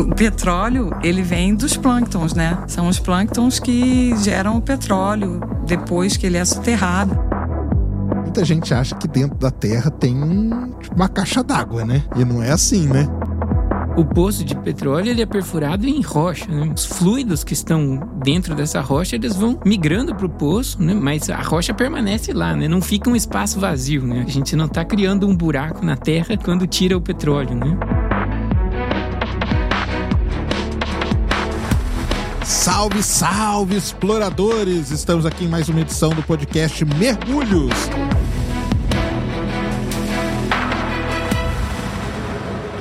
O petróleo, ele vem dos plânctons, né? São os plânctons que geram o petróleo depois que ele é soterrado. Muita gente acha que dentro da Terra tem tipo, uma caixa d'água, né? E não é assim, né? O poço de petróleo ele é perfurado em rocha. Né? Os fluidos que estão dentro dessa rocha eles vão migrando para o poço, né? mas a rocha permanece lá, né? não fica um espaço vazio. Né? A gente não está criando um buraco na terra quando tira o petróleo. Né? Salve, salve, exploradores! Estamos aqui em mais uma edição do podcast Mergulhos.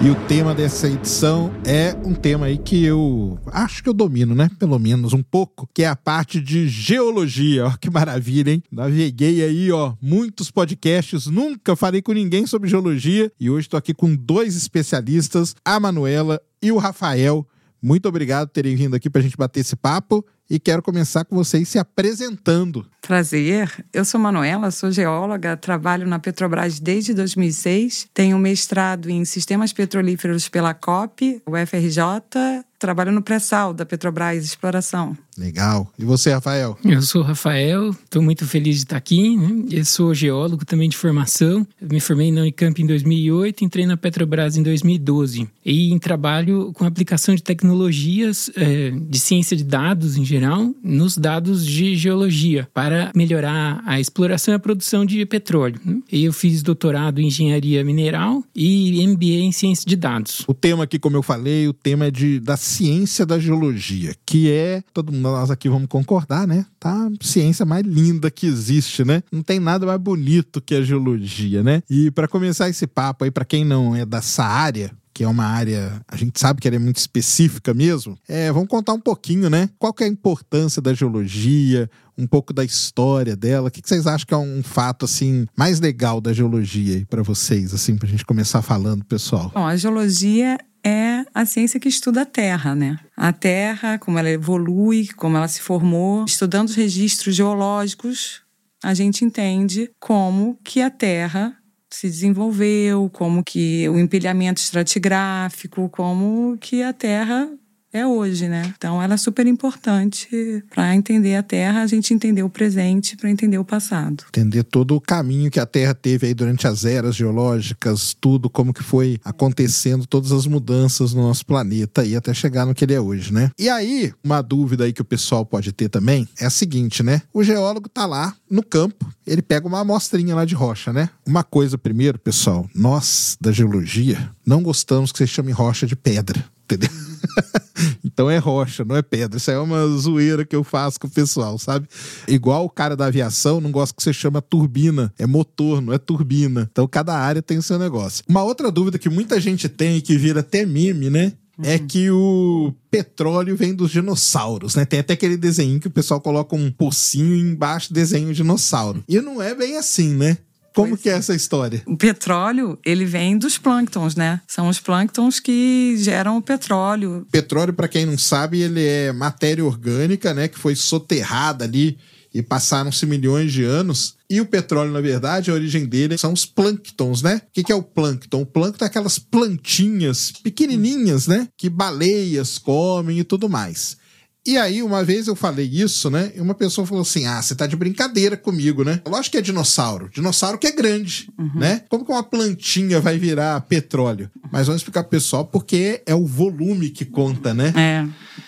E o tema dessa edição é um tema aí que eu acho que eu domino, né? Pelo menos um pouco, que é a parte de geologia. Ó, que maravilha, hein? Naveguei aí, ó, muitos podcasts, nunca falei com ninguém sobre geologia e hoje estou aqui com dois especialistas, a Manuela e o Rafael. Muito obrigado por terem vindo aqui para a gente bater esse papo e quero começar com vocês se apresentando. Prazer, eu sou Manuela, sou geóloga, trabalho na Petrobras desde 2006, tenho mestrado em sistemas petrolíferos pela COP, o FRJ trabalho no pré-sal da Petrobras Exploração. Legal. E você, Rafael? Eu sou Rafael, estou muito feliz de estar aqui. Né? Eu sou geólogo também de formação. Eu me formei na Unicamp em 2008, entrei na Petrobras em 2012. E em trabalho com aplicação de tecnologias é, de ciência de dados em geral, nos dados de geologia, para melhorar a exploração e a produção de petróleo. Né? E eu fiz doutorado em engenharia mineral e MBA em ciência de dados. O tema aqui, como eu falei, o tema é de, da ciência da geologia, que é, todo mundo nós aqui vamos concordar, né? Tá a ciência mais linda que existe, né? Não tem nada mais bonito que a geologia, né? E para começar esse papo aí, para quem não é dessa área, que é uma área, a gente sabe que ela é muito específica mesmo. É, vamos contar um pouquinho, né? Qual que é a importância da geologia, um pouco da história dela. O que vocês acham que é um fato assim mais legal da geologia para vocês, assim, para a gente começar falando, pessoal? Bom, a geologia é a ciência que estuda a Terra, né? A Terra, como ela evolui, como ela se formou, estudando os registros geológicos, a gente entende como que a Terra se desenvolveu, como que o empilhamento estratigráfico, como que a Terra é hoje, né? Então ela é super importante para entender a Terra, a gente entender o presente para entender o passado. Entender todo o caminho que a Terra teve aí durante as eras geológicas, tudo como que foi acontecendo, todas as mudanças no nosso planeta e até chegar no que ele é hoje, né? E aí, uma dúvida aí que o pessoal pode ter também é a seguinte, né? O geólogo tá lá no campo, ele pega uma amostrinha lá de rocha, né? Uma coisa primeiro, pessoal, nós da geologia não gostamos que você chame rocha de pedra entendeu? então é rocha, não é pedra. Isso aí é uma zoeira que eu faço com o pessoal, sabe? Igual o cara da aviação, não gosta que você chama turbina. É motor, não é turbina. Então cada área tem o seu negócio. Uma outra dúvida que muita gente tem e que vira até meme, né? é uhum. que o petróleo vem dos dinossauros, né? Tem até aquele desenho que o pessoal coloca um pocinho embaixo desenho dinossauro. E não é bem assim, né? Como pois que é essa história? O petróleo, ele vem dos plânctons, né? São os plânctons que geram o petróleo. Petróleo, para quem não sabe, ele é matéria orgânica, né? Que foi soterrada ali e passaram-se milhões de anos. E o petróleo, na verdade, a origem dele são os plânctons, né? O que é o plâncton? O plâncton é aquelas plantinhas pequenininhas, né? Que baleias comem e tudo mais. E aí, uma vez eu falei isso, né? E uma pessoa falou assim: Ah, você tá de brincadeira comigo, né? Lógico que é dinossauro. Dinossauro que é grande, uhum. né? Como que uma plantinha vai virar petróleo? Mas vamos explicar pro pessoal porque é o volume que conta, né? É.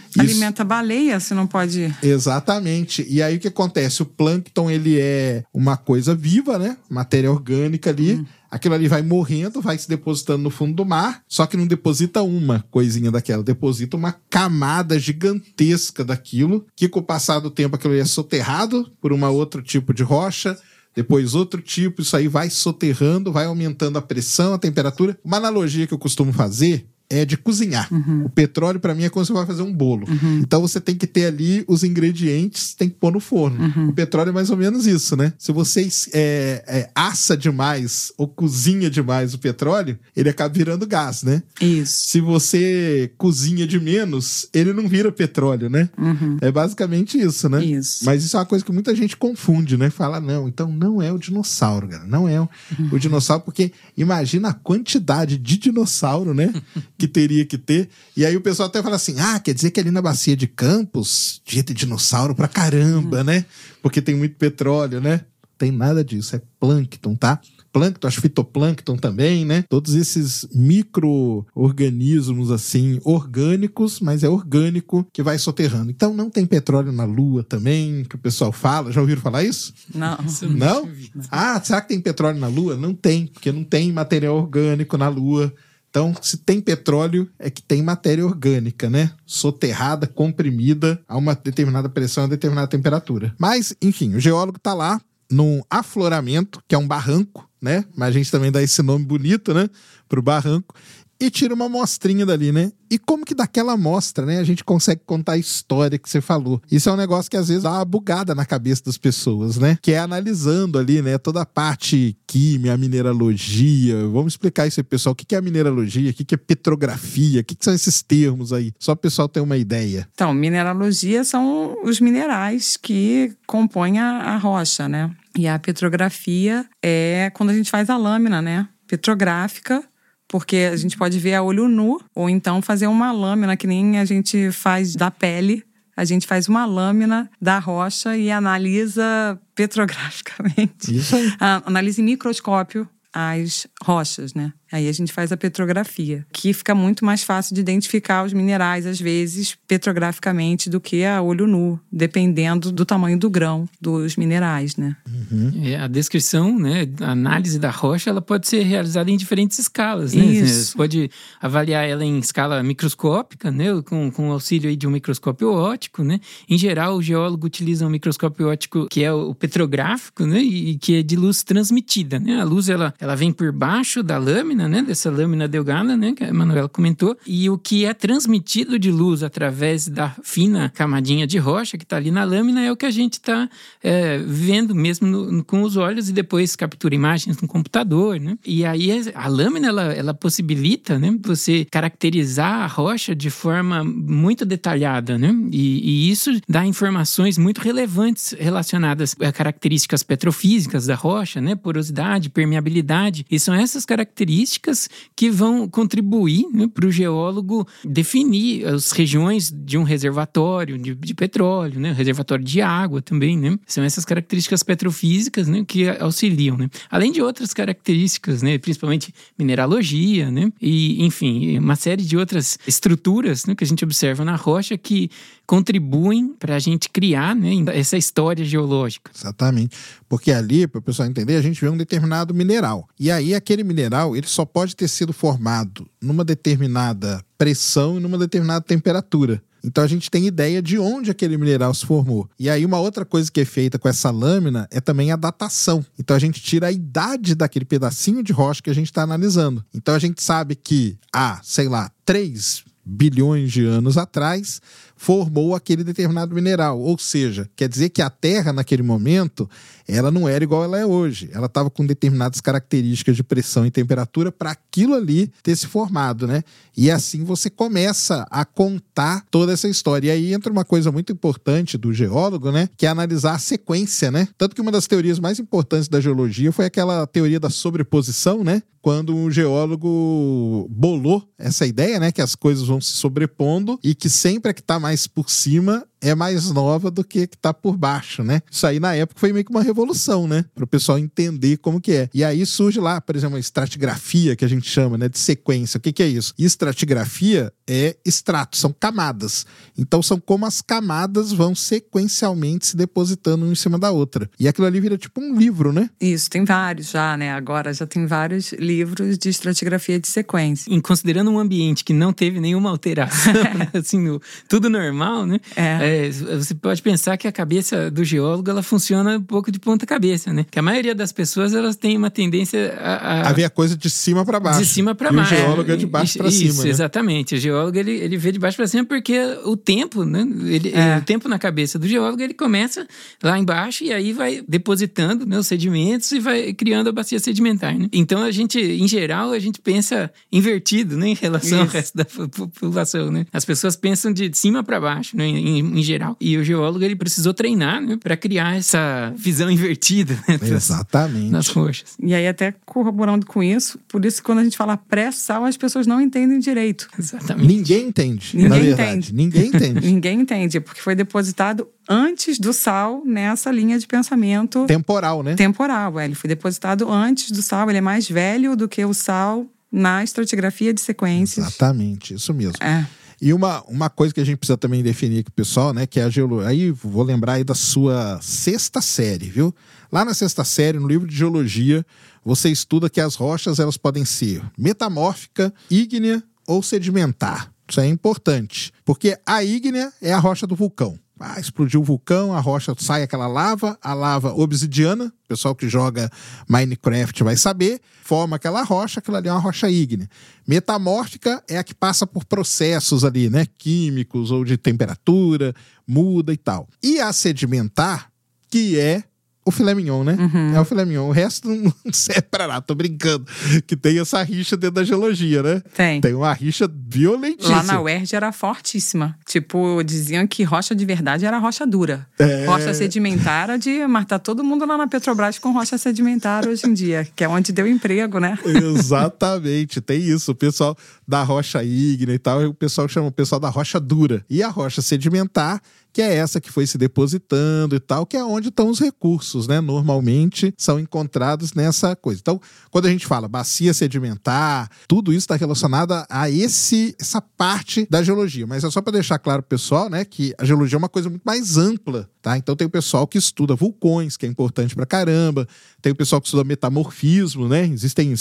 Isso. Alimenta baleia, você não pode. Exatamente. E aí o que acontece? O plâncton ele é uma coisa viva, né? Matéria orgânica ali. Hum. Aquilo ali vai morrendo, vai se depositando no fundo do mar, só que não deposita uma coisinha daquela, deposita uma camada gigantesca daquilo, que com o passar do tempo aquilo é soterrado por um outro tipo de rocha, depois outro tipo, isso aí vai soterrando, vai aumentando a pressão, a temperatura. Uma analogia que eu costumo fazer é de cozinhar. Uhum. O petróleo, para mim, é quando você vai fazer um bolo. Uhum. Então você tem que ter ali os ingredientes, tem que pôr no forno. Uhum. O petróleo é mais ou menos isso, né? Se você é, é, assa demais ou cozinha demais o petróleo, ele acaba virando gás, né? Isso. Se você cozinha de menos, ele não vira petróleo, né? Uhum. É basicamente isso, né? Isso. Mas isso é uma coisa que muita gente confunde, né? Fala, não, então não é o dinossauro, cara. Não é o, o dinossauro, porque imagina a quantidade de dinossauro, né? que teria que ter. E aí o pessoal até fala assim: ah, quer dizer que ali na bacia de Campos devia ter dinossauro pra caramba, né? Porque tem muito petróleo, né? Tem nada disso, é plâncton, tá? Plâncton, acho fitoplâncton também, né? Todos esses micro-organismos, assim, orgânicos, mas é orgânico que vai soterrando. Então não tem petróleo na Lua também, que o pessoal fala. Já ouviram falar isso? Não. Não? Ah, será que tem petróleo na Lua? Não tem, porque não tem material orgânico na Lua. Então, se tem petróleo, é que tem matéria orgânica, né? Soterrada, comprimida a uma determinada pressão, a determinada temperatura. Mas, enfim, o geólogo está lá num afloramento, que é um barranco, né? Mas a gente também dá esse nome bonito, né? Pro barranco e tira uma amostrinha dali, né? E como que daquela amostra, né, a gente consegue contar a história que você falou. Isso é um negócio que às vezes dá uma bugada na cabeça das pessoas, né? Que é analisando ali, né, toda a parte química, mineralogia. Vamos explicar isso aí, pessoal. O que é mineralogia? O que é petrografia? O que são esses termos aí? Só o pessoal ter uma ideia. Então, mineralogia são os minerais que compõem a, a rocha, né? E a petrografia é quando a gente faz a lâmina, né? Petrográfica porque a gente pode ver a olho nu, ou então fazer uma lâmina, que nem a gente faz da pele. A gente faz uma lâmina da rocha e analisa petrograficamente. Isso aí. Analisa em microscópio as rochas, né? Aí a gente faz a petrografia, que fica muito mais fácil de identificar os minerais, às vezes, petrograficamente, do que a olho nu, dependendo do tamanho do grão dos minerais, né? Uhum. É, a descrição, né, a análise da rocha, ela pode ser realizada em diferentes escalas, né? Isso. Você pode avaliar ela em escala microscópica, né, com, com o auxílio aí de um microscópio óptico, né? Em geral, o geólogo utiliza um microscópio óptico que é o petrográfico, né, e que é de luz transmitida, né? A luz, ela, ela vem por baixo da lâmina, lâmina, né? Dessa lâmina delgada, né? Que a Manuela comentou. E o que é transmitido de luz através da fina camadinha de rocha que está ali na lâmina é o que a gente está é, vendo mesmo no, no, com os olhos e depois captura imagens no computador, né? E aí a lâmina, ela, ela possibilita, né? Você caracterizar a rocha de forma muito detalhada, né? E, e isso dá informações muito relevantes relacionadas a características petrofísicas da rocha, né? Porosidade, permeabilidade. E são essas características características que vão contribuir né, para o geólogo definir as regiões de um reservatório de, de petróleo, né, reservatório de água também, né? São essas características petrofísicas né, que auxiliam, né? Além de outras características, né, principalmente mineralogia, né? E, enfim, uma série de outras estruturas né, que a gente observa na rocha que contribuem para a gente criar né, essa história geológica. Exatamente. Porque ali, para o pessoal entender, a gente vê um determinado mineral. E aí, aquele mineral, ele só pode ter sido formado numa determinada pressão e numa determinada temperatura. Então a gente tem ideia de onde aquele mineral se formou. E aí uma outra coisa que é feita com essa lâmina é também a datação. Então a gente tira a idade daquele pedacinho de rocha que a gente está analisando. Então a gente sabe que há, sei lá, 3 bilhões de anos atrás formou aquele determinado mineral. Ou seja, quer dizer que a Terra, naquele momento, ela não era igual ela é hoje. Ela estava com determinadas características de pressão e temperatura para aquilo ali ter se formado, né? E assim você começa a contar toda essa história. E aí entra uma coisa muito importante do geólogo, né? Que é analisar a sequência, né? Tanto que uma das teorias mais importantes da geologia foi aquela teoria da sobreposição, né? Quando um geólogo bolou essa ideia, né? Que as coisas vão se sobrepondo e que sempre é que está mais mais por cima é mais nova do que que tá por baixo, né? Isso aí na época foi meio que uma revolução, né? Para o pessoal entender como que é. E aí surge lá, por exemplo, a estratigrafia que a gente chama, né, de sequência. O que que é isso? Estratigrafia é extrato, são camadas. Então são como as camadas vão sequencialmente se depositando uma em cima da outra. E aquilo ali vira tipo um livro, né? Isso, tem vários já, né? Agora já tem vários livros de estratigrafia de sequência. Em considerando um ambiente que não teve nenhuma alteração, né? assim, no, tudo normal, né? É. é é, você pode pensar que a cabeça do geólogo ela funciona um pouco de ponta cabeça, né? Que a maioria das pessoas elas têm uma tendência a, a... a ver a coisa de cima para baixo. De cima para baixo. o geólogo é de baixo para cima. Isso, né? exatamente. O geólogo ele, ele vê de baixo para cima porque o tempo, né? Ele, é. O tempo na cabeça do geólogo ele começa lá embaixo e aí vai depositando né, os sedimentos e vai criando a bacia sedimentar, né? Então a gente, em geral, a gente pensa invertido, né? Em relação Isso. ao resto da população, né? As pessoas pensam de cima para baixo, né? Em, em geral. E o geólogo ele precisou treinar né, para criar essa visão invertida né, Exatamente. nas rochas. E aí, até corroborando com isso, por isso que quando a gente fala pré-sal, as pessoas não entendem direito. Exatamente. Ninguém entende. Ninguém na verdade. entende. Ninguém entende. Ninguém entende, porque foi depositado antes do sal nessa linha de pensamento Temporal, né? temporal. é. Ele foi depositado antes do sal, ele é mais velho do que o sal na estratigrafia de sequências. Exatamente, isso mesmo. É. E uma, uma coisa que a gente precisa também definir aqui, pessoal, né? Que é a geologia. Aí vou lembrar aí da sua sexta série, viu? Lá na sexta série, no livro de geologia, você estuda que as rochas elas podem ser metamórfica, ígnea ou sedimentar. Isso é importante, porque a ígnea é a rocha do vulcão. Ah, explodiu o vulcão, a rocha sai aquela lava, a lava obsidiana, o pessoal que joga Minecraft vai saber, forma aquela rocha, aquilo ali é uma rocha ígnea. Metamórfica é a que passa por processos ali, né, químicos ou de temperatura, muda e tal. E a sedimentar, que é o filé mignon, né? É o filé mignon. O resto não serve pra nada, tô brincando. Que tem essa rixa dentro da geologia, né? Tem. Tem uma rixa violentíssima. Lá na UERJ era fortíssima. Tipo, diziam que rocha de verdade era rocha dura. É. Rocha sedimentar era de matar todo mundo lá na Petrobras com rocha sedimentar hoje em dia, que é onde deu emprego, né? Exatamente, tem isso. O pessoal da rocha ígnea e tal, o pessoal chama o pessoal da rocha dura. E a rocha sedimentar, que é essa que foi se depositando e tal, que é onde estão os recursos, né? Normalmente são encontrados nessa coisa. Então, quando a gente fala bacia sedimentar, tudo isso está relacionado a esse essa parte da geologia. Mas é só para deixar claro pessoal, né, que a geologia é uma coisa muito mais ampla, tá? Então tem o pessoal que estuda vulcões, que é importante pra caramba. Tem o pessoal que estuda metamorfismo, né? Existem,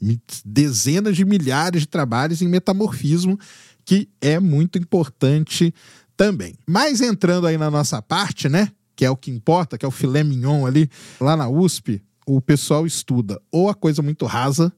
mi- dezenas de milhares de trabalhos em metamorfismo, que é muito importante também. Mas entrando aí na nossa parte, né? Que é o que importa, que é o filé mignon ali, lá na USP, o pessoal estuda ou a coisa muito rasa,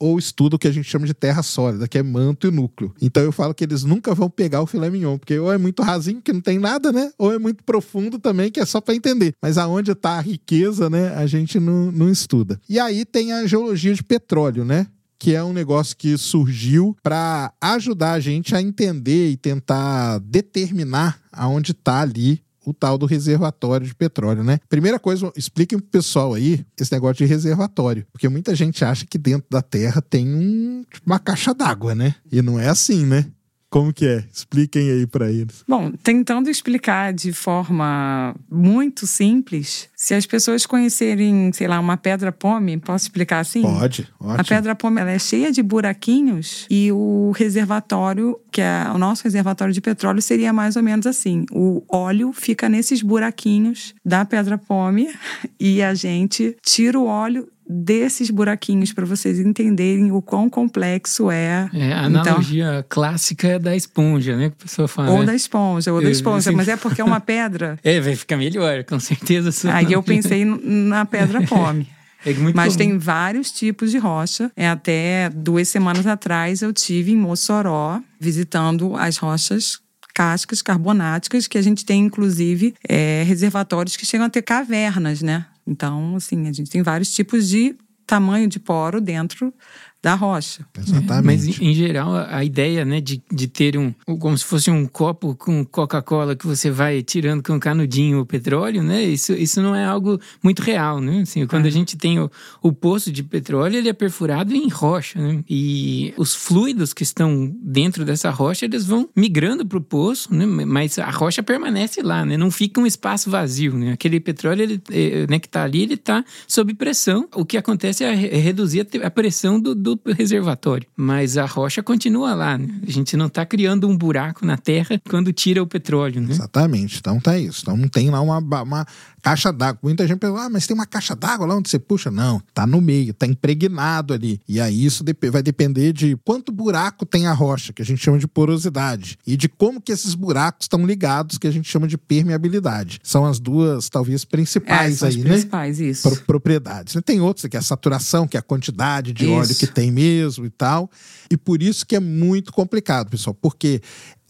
ou estuda o que a gente chama de terra sólida, que é manto e núcleo. Então eu falo que eles nunca vão pegar o filé mignon, porque ou é muito rasinho, que não tem nada, né? Ou é muito profundo também, que é só para entender. Mas aonde está a riqueza, né? A gente não, não estuda. E aí tem a geologia de petróleo, né? Que é um negócio que surgiu para ajudar a gente a entender e tentar determinar aonde está ali o tal do reservatório de petróleo, né? Primeira coisa, expliquem pro pessoal aí esse negócio de reservatório, porque muita gente acha que dentro da Terra tem um, tipo, uma caixa d'água, né? E não é assim, né? Como que é? Expliquem aí para eles. Bom, tentando explicar de forma muito simples, se as pessoas conhecerem, sei lá, uma pedra pome, posso explicar assim? Pode, ótimo. A pedra pome ela é cheia de buraquinhos e o reservatório, que é o nosso reservatório de petróleo, seria mais ou menos assim. O óleo fica nesses buraquinhos da pedra pome e a gente tira o óleo desses buraquinhos para vocês entenderem o quão complexo é. É, a Então- analogia clássica é da esponja, né? Que a pessoa fala. Ou né? da esponja, ou da Eu- esponja, assim- mas é porque é uma pedra. É, vai ficar melhor, com certeza. Aí eu pensei na pedra pome. É muito Mas comum. tem vários tipos de rocha. É, até duas semanas atrás eu tive em Mossoró visitando as rochas cascas carbonáticas, que a gente tem, inclusive, é, reservatórios que chegam a ter cavernas, né? Então, assim, a gente tem vários tipos de tamanho de poro dentro da rocha. Exatamente. Mas, em, em geral, a, ideia, né, de, de ter um, como se fosse um copo com Coca-Cola que você vai tirando com um canudinho o petróleo, né, isso, isso não é algo muito real, né? Assim, quando a gente tem o, o poço de petróleo, ele é perfurado em rocha, né? E os fluidos que estão dentro dessa rocha, eles vão migrando para o poço, né? Mas a rocha permanece lá, né? Não fica um espaço vazio, né? Aquele petróleo, ele, eh, né, que está ali, ele está sob pressão. O que acontece é re- reduzir a pressão do, do reservatório. Mas a rocha continua lá, né? A gente não está criando um buraco na terra quando tira o petróleo, né? Exatamente. Então tá isso. Então não tem lá uma, uma caixa d'água. Muita gente pensa, ah, mas tem uma caixa d'água lá onde você puxa? Não, tá no meio, tá impregnado ali. E aí isso vai depender de quanto buraco tem a rocha, que a gente chama de porosidade, e de como que esses buracos estão ligados, que a gente chama de permeabilidade. São as duas, talvez, É, principais as aí, né? principais, isso. pro- propriedades. né? Tem outros, que é a saturação, que é a quantidade de Isso. óleo que tem mesmo e tal. E por isso que é muito complicado, pessoal, porque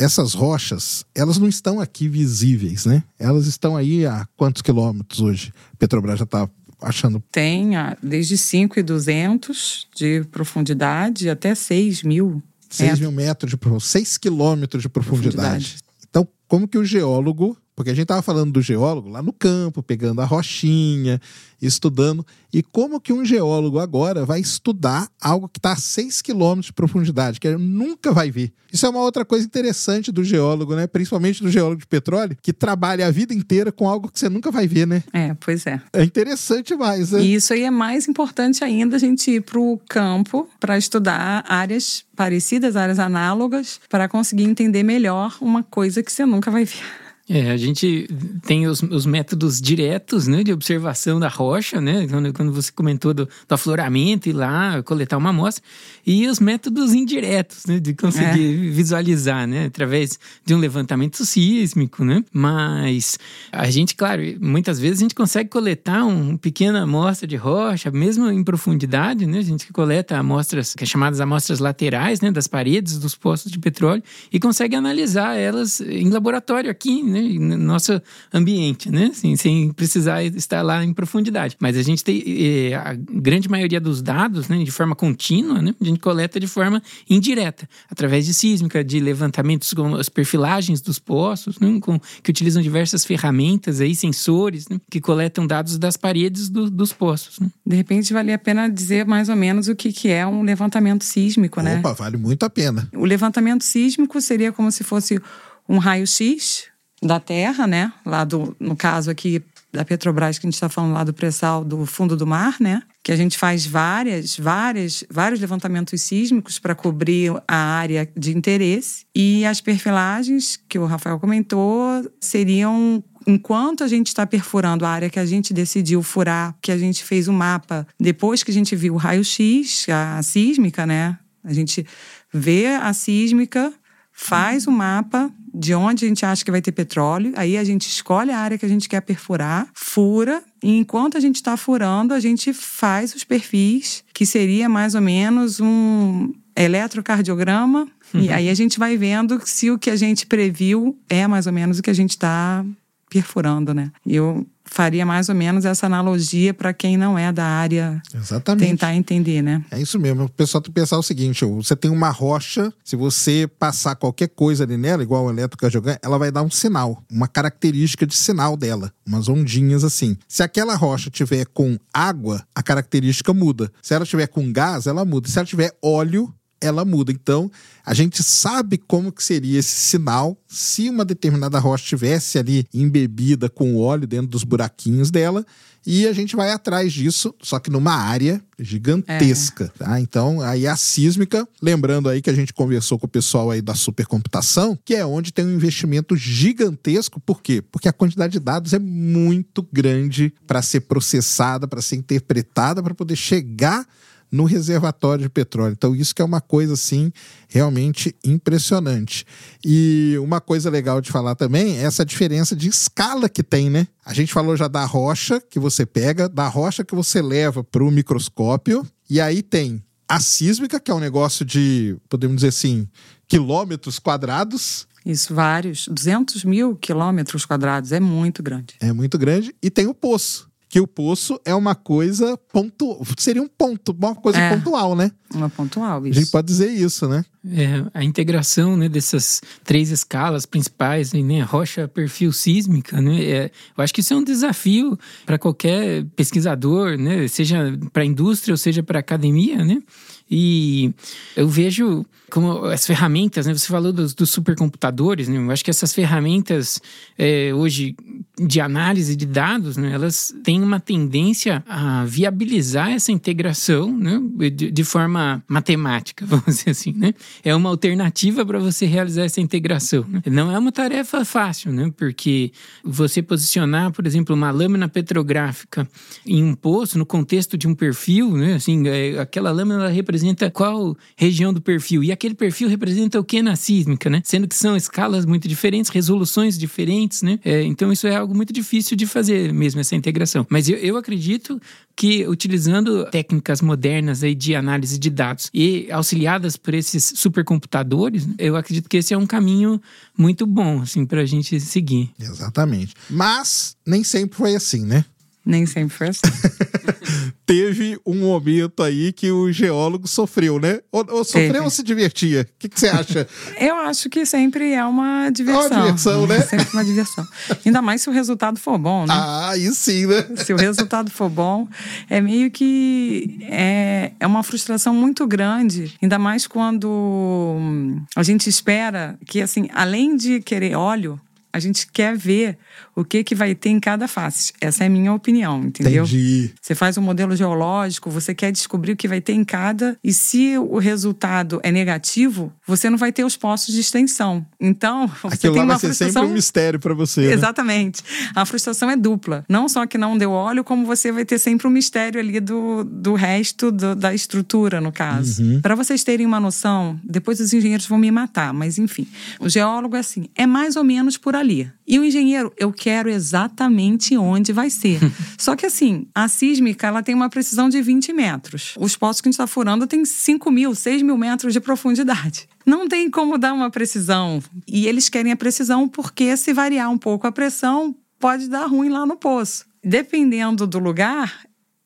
essas rochas, elas não estão aqui visíveis, né? Elas estão aí a quantos quilômetros hoje? Petrobras já está achando Tem desde 5,200 de profundidade até 6 mil 6 metros mil metros de profundidade, 6 quilômetros de profundidade. Profundidade. Então, como que o geólogo porque a gente estava falando do geólogo lá no campo, pegando a rochinha, estudando. E como que um geólogo agora vai estudar algo que está a 6 quilômetros de profundidade, que ele nunca vai ver? Isso é uma outra coisa interessante do geólogo, né? Principalmente do geólogo de petróleo, que trabalha a vida inteira com algo que você nunca vai ver, né? É, pois é. É interessante mais, né? E isso aí é mais importante ainda a gente ir para o campo para estudar áreas parecidas, áreas análogas, para conseguir entender melhor uma coisa que você nunca vai ver. É, a gente tem os, os, métodos diretos, né, de observação da rocha, né, quando, quando você comentou do, do afloramento e lá coletar uma amostra, e os métodos indiretos, né, de conseguir é. visualizar, né, através de um levantamento sísmico, né, mas a gente, claro, muitas vezes a gente consegue coletar uma pequena amostra de rocha, mesmo em profundidade, né, a gente coleta amostras, que é chamadas amostras laterais, né, das paredes dos poços de petróleo, e consegue analisar elas em laboratório aqui, né, no nosso ambiente, né? Assim, sem precisar estar lá em profundidade. Mas a gente tem eh, a grande maioria dos dados, né, de forma contínua, né? A gente coleta de forma indireta, através de sísmica, de levantamentos com as perfilagens dos poços, né, com, que utilizam diversas ferramentas aí, sensores, né, que coletam dados das paredes do, dos poços. Né? De repente, valia a pena dizer mais ou menos o que, que é um levantamento sísmico, Opa, né? Opa, vale muito a pena. O levantamento sísmico seria como se fosse um raio-x da terra, né? Lá do, no caso aqui da Petrobras, que a gente está falando lá do pré-sal do fundo do mar, né? Que a gente faz várias, várias, vários levantamentos sísmicos para cobrir a área de interesse. E as perfilagens, que o Rafael comentou, seriam enquanto a gente está perfurando a área que a gente decidiu furar, que a gente fez o um mapa, depois que a gente viu o raio-x, a sísmica, né? A gente vê a sísmica, faz o mapa de onde a gente acha que vai ter petróleo, aí a gente escolhe a área que a gente quer perfurar, fura, e enquanto a gente está furando, a gente faz os perfis, que seria mais ou menos um eletrocardiograma, uhum. e aí a gente vai vendo se o que a gente previu é mais ou menos o que a gente está perfurando, né? Eu faria mais ou menos essa analogia para quem não é da área Exatamente. tentar entender, né? É isso mesmo. O pessoal tem que pensar o seguinte: você tem uma rocha, se você passar qualquer coisa ali nela, igual o elétrico jogando, ela vai dar um sinal, uma característica de sinal dela, umas ondinhas assim. Se aquela rocha tiver com água, a característica muda. Se ela tiver com gás, ela muda. Se ela tiver óleo, ela muda. Então, a gente sabe como que seria esse sinal se uma determinada rocha estivesse ali embebida com óleo dentro dos buraquinhos dela e a gente vai atrás disso, só que numa área gigantesca, é. tá? Então, aí a sísmica, lembrando aí que a gente conversou com o pessoal aí da supercomputação, que é onde tem um investimento gigantesco, por quê? Porque a quantidade de dados é muito grande para ser processada, para ser interpretada, para poder chegar no reservatório de petróleo. Então, isso que é uma coisa, assim, realmente impressionante. E uma coisa legal de falar também é essa diferença de escala que tem, né? A gente falou já da rocha que você pega, da rocha que você leva para o microscópio, e aí tem a sísmica, que é um negócio de, podemos dizer assim, quilômetros quadrados. Isso, vários. 200 mil quilômetros quadrados. É muito grande. É muito grande. E tem o poço, que o poço é uma coisa ponto, seria um ponto, uma coisa é, pontual, né? Uma pontual, isso. A gente pode dizer isso, né? É, a integração né, dessas três escalas principais, né, rocha, perfil sísmica, né, é, eu acho que isso é um desafio para qualquer pesquisador, né, seja para a indústria ou seja para a academia, né? E eu vejo como as ferramentas, né? Você falou dos, dos supercomputadores, né? Eu acho que essas ferramentas é, hoje de análise de dados, né? Elas têm uma tendência a viabilizar essa integração, né? De, de forma matemática, vamos dizer assim, né? É uma alternativa para você realizar essa integração. Né? Não é uma tarefa fácil, né? Porque você posicionar, por exemplo, uma lâmina petrográfica em um poço no contexto de um perfil, né? Assim, é, aquela lâmina representa qual região do perfil e aquele perfil representa o que na sísmica, né? Sendo que são escalas muito diferentes, resoluções diferentes, né? É, então isso é algo muito difícil de fazer mesmo essa integração. Mas eu, eu acredito que utilizando técnicas modernas aí de análise de dados e auxiliadas por esses supercomputadores, eu acredito que esse é um caminho muito bom assim para a gente seguir. Exatamente. Mas nem sempre foi assim, né? Nem sempre foi assim. Teve um momento aí que o geólogo sofreu, né? Ou, ou sofreu Teve. ou se divertia? O que, que você acha? Eu acho que sempre é uma diversão. É uma diversão, né? É sempre uma diversão. Ainda mais se o resultado for bom, né? ah, aí sim, né? Se o resultado for bom, é meio que é, é uma frustração muito grande, ainda mais quando hum, a gente espera que, assim, além de querer óleo, a gente quer ver o que, que vai ter em cada face. Essa é a minha opinião, entendeu? Entendi. Você faz um modelo geológico, você quer descobrir o que vai ter em cada, e se o resultado é negativo, você não vai ter os postos de extensão. Então, você Aquilo tem lá uma vai ser sempre frustração um mistério pra você, né? Exatamente. A frustração é dupla. Não só que não deu óleo, como você vai ter sempre um mistério ali do, do resto do- da estrutura, no caso. Uhum. Para vocês terem uma noção, depois os engenheiros vão me matar, mas enfim. O geólogo é assim, é mais ou menos por ali. E o engenheiro, eu quero exatamente onde vai ser. só que assim, a sísmica, ela tem uma precisão de 20 metros. Os poços que a gente está furando tem 5 mil, 6 mil metros de profundidade. Não tem como dar uma precisão. E eles querem a precisão porque se variar um pouco a pressão, pode dar ruim lá no poço. Dependendo do lugar,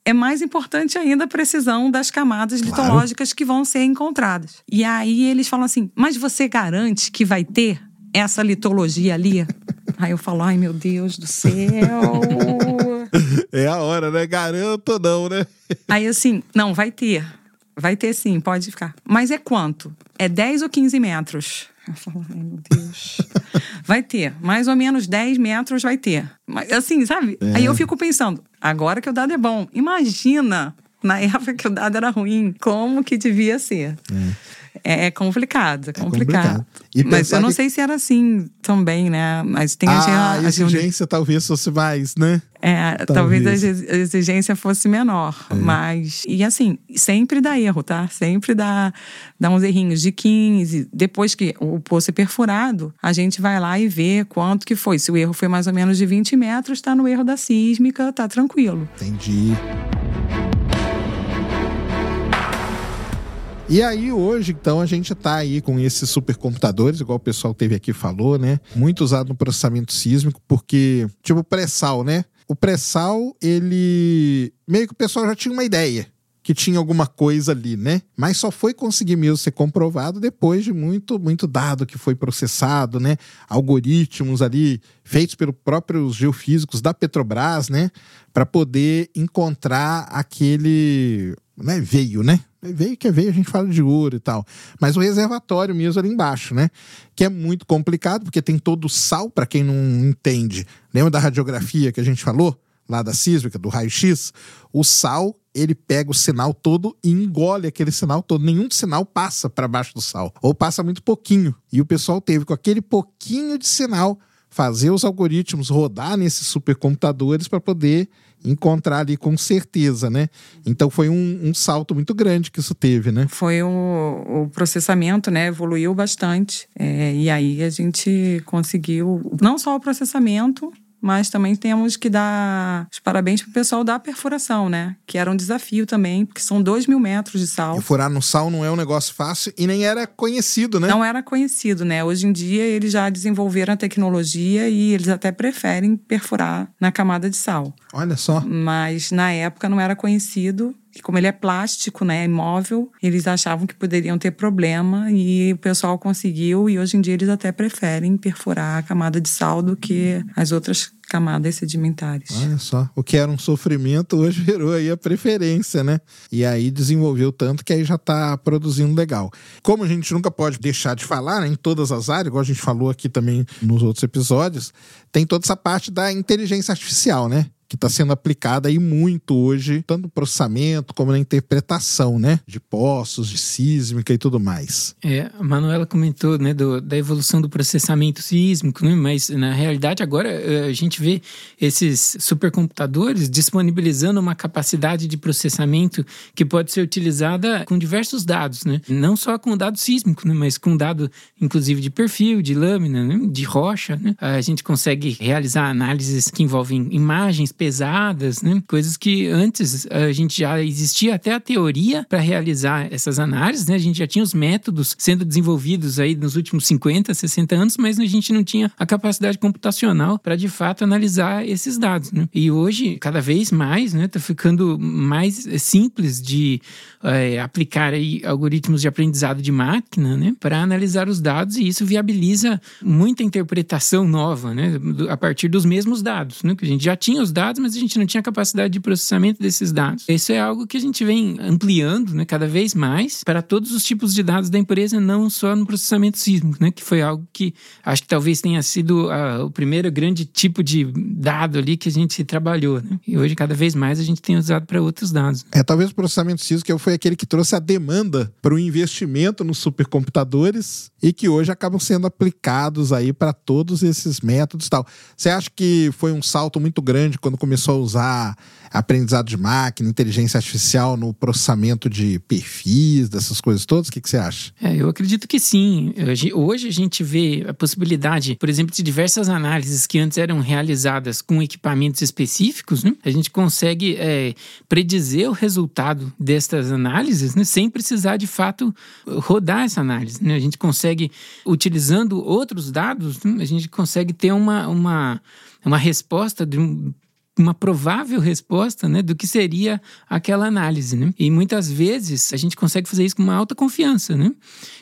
é mais importante ainda a precisão das camadas Claro. litológicas que vão ser encontradas. E aí eles falam assim: mas você garante que vai ter essa litologia ali? aí eu falo: ai meu Deus do céu. É a hora, né? Garanto não, né? Aí assim, não, vai ter. Vai ter sim, pode ficar. Mas é quanto? É 10 ou 15 metros? Eu falo, ai meu Deus. Vai ter, mais ou menos 10 metros vai ter. Mas assim, sabe? É. Aí eu fico pensando, agora que o dado é bom, imagina na época que o dado era ruim, como que devia ser. É, é complicado, é complicado. complicado. E Mas eu não que- sei se era assim também, né? Mas tem a, Ah, a a exigência talvez fosse mais, né? é, Talvez. talvez, a exi- a exigência fosse menor, mas e assim sempre dá erro, tá? Sempre dá, dá uns errinhos de 15. Depois que o poço é perfurado, a gente vai lá e vê quanto que foi. Se o erro foi mais ou menos de 20 metros, tá no erro da sísmica, tá tranquilo. Entendi. E aí, hoje, então, a gente tá aí com esses supercomputadores, igual o pessoal teve aqui falou, né? Muito usado no processamento sísmico, porque, tipo, o pré-sal, né? O pré-sal, ele. Meio que o pessoal já tinha uma ideia que tinha alguma coisa ali, né? Mas só foi conseguir mesmo ser comprovado depois de muito, muito dado que foi processado, né? Algoritmos ali feitos pelos próprios geofísicos da Petrobras, né? Para poder encontrar aquele. Né? Veio, né? Veio que é veio, a gente fala de ouro e tal. Mas o reservatório mesmo ali embaixo, né? Que é muito complicado, porque tem todo o sal, para quem não entende. Lembra da radiografia que a gente falou? Lá da sísmica, do raio-x? O sal, ele pega o sinal todo e engole aquele sinal todo. Nenhum sinal passa para baixo do sal. Ou passa muito pouquinho. E o pessoal teve, com aquele pouquinho de sinal, fazer os algoritmos rodar nesses supercomputadores para poder encontrar ali com certeza, né? Então foi um, um salto muito grande que isso teve, né? Foi o, o processamento, né? Evoluiu bastante. É, e aí a gente conseguiu não só o processamento, mas também temos que dar os parabéns pro pessoal da perfuração, né? Que era um desafio também, porque são dois mil metros de sal. E furar no sal não é um negócio fácil e nem era conhecido, né? Não era conhecido, né? Hoje em dia eles já desenvolveram a tecnologia e eles até preferem perfurar na camada de sal. Olha só. Mas na época não era conhecido. Como ele é plástico, né, imóvel, eles achavam que poderiam ter problema e o pessoal conseguiu e hoje em dia eles até preferem perfurar a camada de sal do que as outras camadas sedimentares. Olha só. O que era um sofrimento hoje virou aí a preferência, né? E aí desenvolveu tanto que aí já tá produzindo legal. Como a gente nunca pode deixar de falar né, em todas as áreas, igual a gente falou aqui também nos outros episódios, tem toda essa parte da inteligência artificial, né? Que está sendo aplicada aí muito hoje, tanto no processamento como na interpretação, né? De poços, de sísmica e tudo mais. É, a Manuela comentou, né, do- da evolução do processamento sísmico, né, mas na realidade agora eh, a gente vê esses supercomputadores disponibilizando uma capacidade de processamento que pode ser utilizada com diversos dados, né, não só com dado sísmico, né, mas com dado inclusive de perfil, de lâmina, né, de rocha, né, a gente consegue realizar análises que envolvem imagens pesadas, né? Coisas que antes a gente já existia até a teoria para realizar essas análises, né? A gente já tinha os métodos sendo desenvolvidos aí nos últimos 50, 60 anos, mas a gente não tinha a capacidade computacional para de fato analisar esses dados, né? E hoje, cada vez mais, né, tá ficando mais simples de é, aplicar aí algoritmos de aprendizado de máquina, né, para analisar os dados e isso viabiliza muita interpretação nova, né, a partir dos mesmos dados, né, que a gente já tinha os dados, mas a gente não tinha capacidade de processamento desses dados. Isso é algo que a gente vem ampliando, né, cada vez mais para todos os tipos de dados da empresa, não só no processamento sísmico, né, que foi algo que acho que talvez tenha sido a, o primeiro grande tipo de dado ali que a gente trabalhou, né, e hoje cada vez mais a gente tem usado para outros dados. É, talvez o processamento sísmico foi aquele que trouxe a demanda para o investimento nos supercomputadores e que hoje acabam sendo aplicados aí para todos esses métodos e tal. Você acha que foi um salto muito grande quando começou a usar aprendizado de máquina, inteligência artificial no processamento de perfis, dessas coisas todas? O que, que você acha? É, eu acredito que sim. Hoje a gente vê a possibilidade, por exemplo, de diversas análises que antes eram realizadas com equipamentos específicos, né? a gente consegue é, predizer o resultado destas análises né? sem precisar de fato rodar essa análise. Né? A gente consegue, utilizando outros dados, né? a gente consegue ter uma, uma uma resposta de um uma provável resposta né, do que seria aquela análise. Né? E muitas vezes a gente consegue fazer isso com uma alta confiança. Né?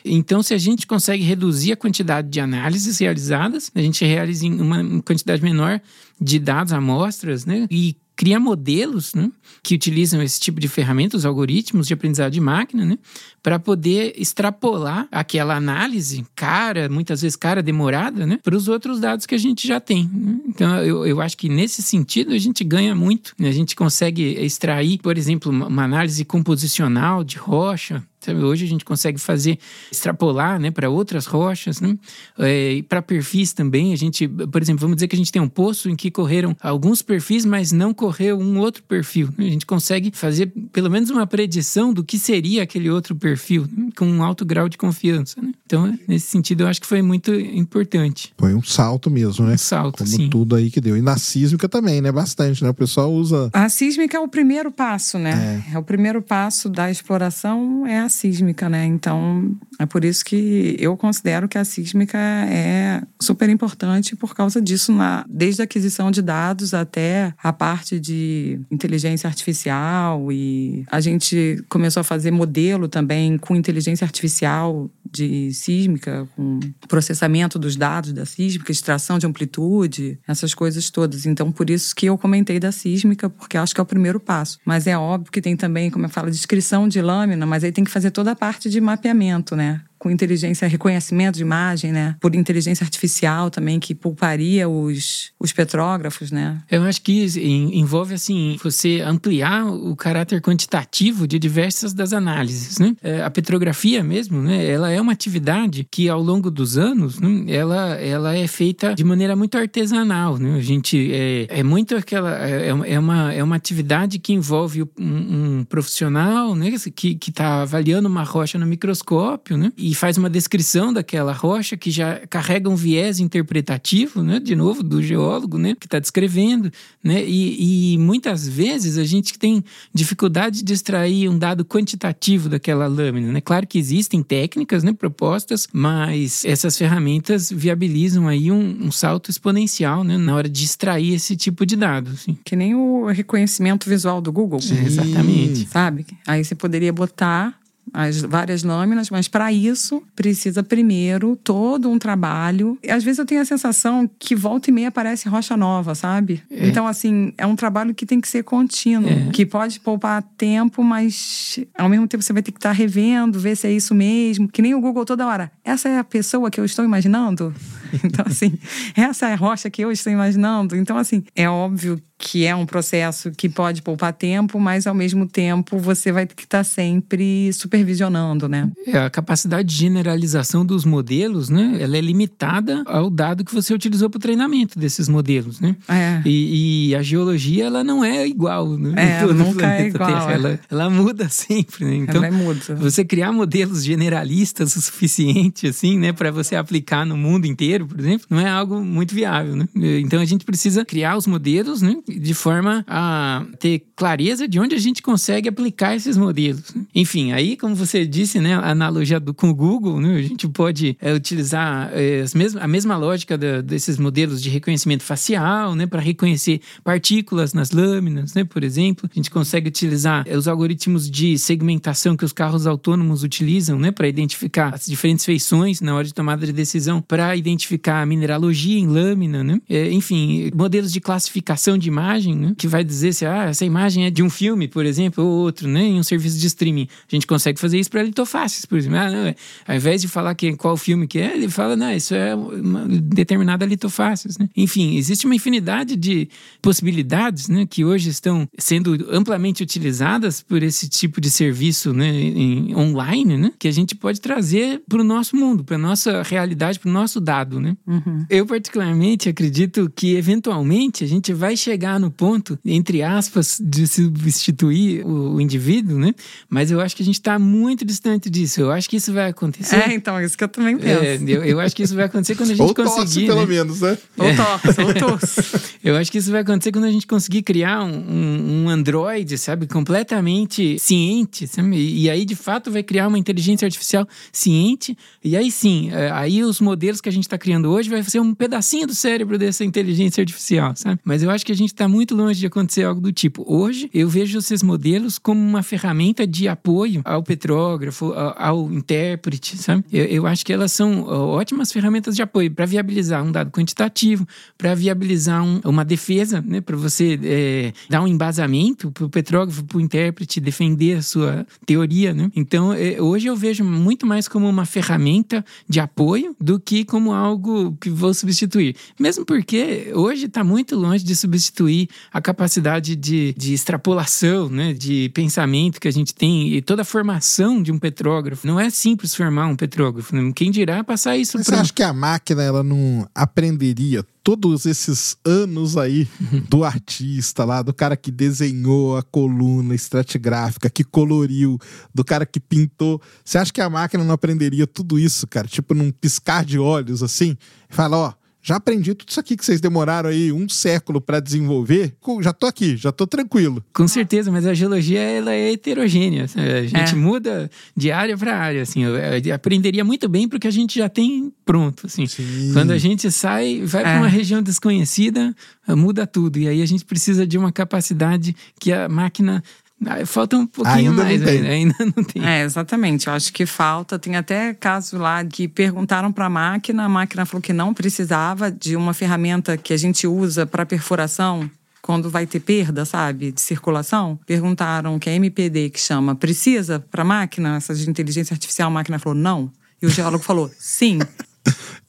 Então, se a gente consegue reduzir a quantidade de análises realizadas, a gente realiza uma quantidade menor de dados, amostras, né? e cria modelos né, que utilizam esse tipo de ferramentas, algoritmos de aprendizado de máquina, né, para poder extrapolar aquela análise cara, muitas vezes cara, demorada, né, para os outros dados que a gente já tem. Né? Então, eu, eu acho que nesse sentido a gente ganha muito. Né? A gente consegue extrair, por exemplo, uma análise composicional de rocha, Sabe, hoje a gente consegue fazer, extrapolar né, para outras rochas, né? É, para perfis também. A gente, por exemplo, vamos dizer que a gente tem um poço em que correram alguns perfis, mas não correu um outro perfil. Né? A gente consegue fazer pelo menos uma predição do que seria aquele outro perfil, né? com um alto grau de confiança. Né? Então, nesse sentido, eu acho que foi muito importante. Foi um salto mesmo, né? Um salto, Como sim. tudo aí que deu. E na sísmica também, né? Bastante, né? O pessoal usa. A sísmica é o primeiro passo, né? É, é o primeiro passo da exploração, é a sísmica, né? Então, é por isso que eu considero que a sísmica é super importante por causa disso, na, desde a aquisição de dados até a parte de inteligência artificial e a gente começou a fazer modelo também com inteligência artificial de sísmica, com processamento dos dados da sísmica, extração de amplitude, essas coisas todas. Então, por isso que eu comentei da sísmica, porque acho que é o primeiro passo. Mas é óbvio que tem também, como eu falo, descrição de lâmina, mas aí tem que fazer toda a parte de mapeamento, né? Com inteligência, reconhecimento de imagem, né? Por inteligência artificial também, que pouparia os, os petrógrafos, né? Eu acho que envolve, assim, você ampliar o caráter quantitativo de diversas das análises, né? É, a petrografia mesmo, né? Ela é uma atividade que, ao longo dos anos, né? ela, ela é feita de maneira muito artesanal, né? A gente... É, é muito aquela... É, é, uma, é uma atividade que envolve um, um profissional, né? Que está avaliando uma rocha no microscópio, né? E faz uma descrição daquela rocha que já carrega um viés interpretativo, né? De novo, do geólogo, né? Que está descrevendo, né? E, e, muitas vezes a gente tem dificuldade de extrair um dado quantitativo daquela lâmina, né? Claro que existem técnicas, né? Propostas, mas essas ferramentas viabilizam aí um, um salto exponencial, né? Na hora de extrair esse tipo de dado, assim. Que nem o reconhecimento visual do Google. Sim. Exatamente. Sabe? Aí você poderia botar as várias lâminas, mas para isso precisa primeiro todo um trabalho. E às vezes eu tenho a sensação que volta e meia aparece rocha nova, sabe? É. Então, assim, é um trabalho que tem que ser contínuo, é. que pode poupar tempo, mas ao mesmo tempo você vai ter que estar tá revendo, ver se é isso mesmo. Que nem o Google toda hora. Essa é a pessoa que eu estou imaginando? Então, assim, essa é a rocha que eu estou imaginando. Então, assim, é óbvio que é um processo que pode poupar tempo, mas ao mesmo tempo você vai ter que estar sempre supervisionando, né? É, a capacidade de generalização dos modelos, né? Ela é limitada ao dado que você utilizou para o treinamento desses modelos, né? É. E, e, a geologia, ela não é igual, né? É, nunca é igual. É. Ela, ela, muda sempre, né? Então, ela é muda. você criar modelos generalistas o suficiente, assim, né? Para você aplicar no mundo inteiro, por exemplo, não é algo muito viável, né? Então, a gente precisa criar os modelos, né? De forma a ter clareza de onde a gente consegue aplicar esses modelos. Enfim, aí, como você disse, né, a analogia do, com o Google, né, a gente pode é, utilizar é, a mesma lógica da, desses modelos de reconhecimento facial, né, para reconhecer partículas nas lâminas, né, por exemplo. A gente consegue utilizar é, os algoritmos de segmentação que os carros autônomos utilizam, né, para identificar as diferentes feições na hora de tomada de decisão, para identificar a mineralogia em lâmina, né? É, enfim, modelos de classificação de imagem, né, que vai dizer se ah, essa imagem é de um filme, por exemplo, ou outro, né, em um serviço de streaming. A gente consegue fazer isso para litofaces, por exemplo. Ah, não, é, ao invés de falar que, qual filme que é, ele fala, não, isso é uma determinada litofaces, né? Enfim, existe uma infinidade de possibilidades, né, que hoje estão sendo amplamente utilizadas por esse tipo de serviço, né, em, online, né, que a gente pode trazer para o nosso mundo, para nossa realidade, para o nosso dado, né? Uhum. Eu particularmente acredito que eventualmente a gente vai chegar no ponto, entre aspas, de substituir o, o indivíduo, né? Mas eu acho que a gente está muito distante disso. Eu acho que isso vai acontecer. É, então, é isso que eu também penso. É, eu, eu, acho que isso vai acontecer quando a gente ou conseguir. Torce, pelo né? menos, né? Ou é. torce, ou torce. eu acho que isso vai acontecer quando a gente conseguir criar um, um, um Android, sabe, completamente ciente, sabe? E, e aí, de fato, vai criar uma inteligência artificial ciente. E aí sim, é, aí os modelos que a gente está criando hoje vai ser um pedacinho do cérebro dessa inteligência artificial, sabe? Mas eu acho que a gente está muito longe de acontecer algo do tipo. Hoje, eu vejo esses modelos como uma ferramenta de apoio ao petrógrafo, ao, intérprete, sabe? Eu, eu, acho que elas são ótimas ferramentas de apoio para viabilizar um dado quantitativo, para viabilizar um, uma defesa, né? Para você é, dar um embasamento para o petrógrafo, para o intérprete defender a sua teoria, né? Então, é, hoje eu vejo muito mais como uma ferramenta de apoio do que como algo que vou substituir. Mesmo porque hoje está muito longe de substituir a capacidade de, de extrapolação, né, de pensamento que a gente tem e toda a formação de um petrógrafo. Não é simples formar um petrógrafo. Né? Quem dirá passar isso para. Você acha que a máquina ela não aprenderia todos esses anos aí do artista lá, do cara que desenhou a coluna estratigráfica, que coloriu, do cara que pintou. Você acha que a máquina não aprenderia tudo isso, cara? Tipo, num piscar de olhos assim? Fala, ó, já aprendi tudo isso aqui que vocês demoraram aí um século para desenvolver. Já tô aqui, já tô tranquilo. Com certeza, mas a geologia ela é heterogênea. A gente é. muda de área para área. Assim, eu aprenderia muito bem porque a gente já tem pronto. Assim. Quando a gente sai, vai é. para uma região desconhecida, muda tudo. E aí a gente precisa de uma capacidade que a máquina falta um pouquinho ainda mais, não ainda, ainda não tem. É, exatamente. Eu acho que falta. Tem até caso lá que perguntaram para a máquina, a máquina falou que não precisava de uma ferramenta que a gente usa para perfuração quando vai ter perda, sabe, de circulação. Perguntaram que a MPD que chama precisa para a máquina, essa de inteligência artificial, a máquina falou não. E o geólogo falou sim.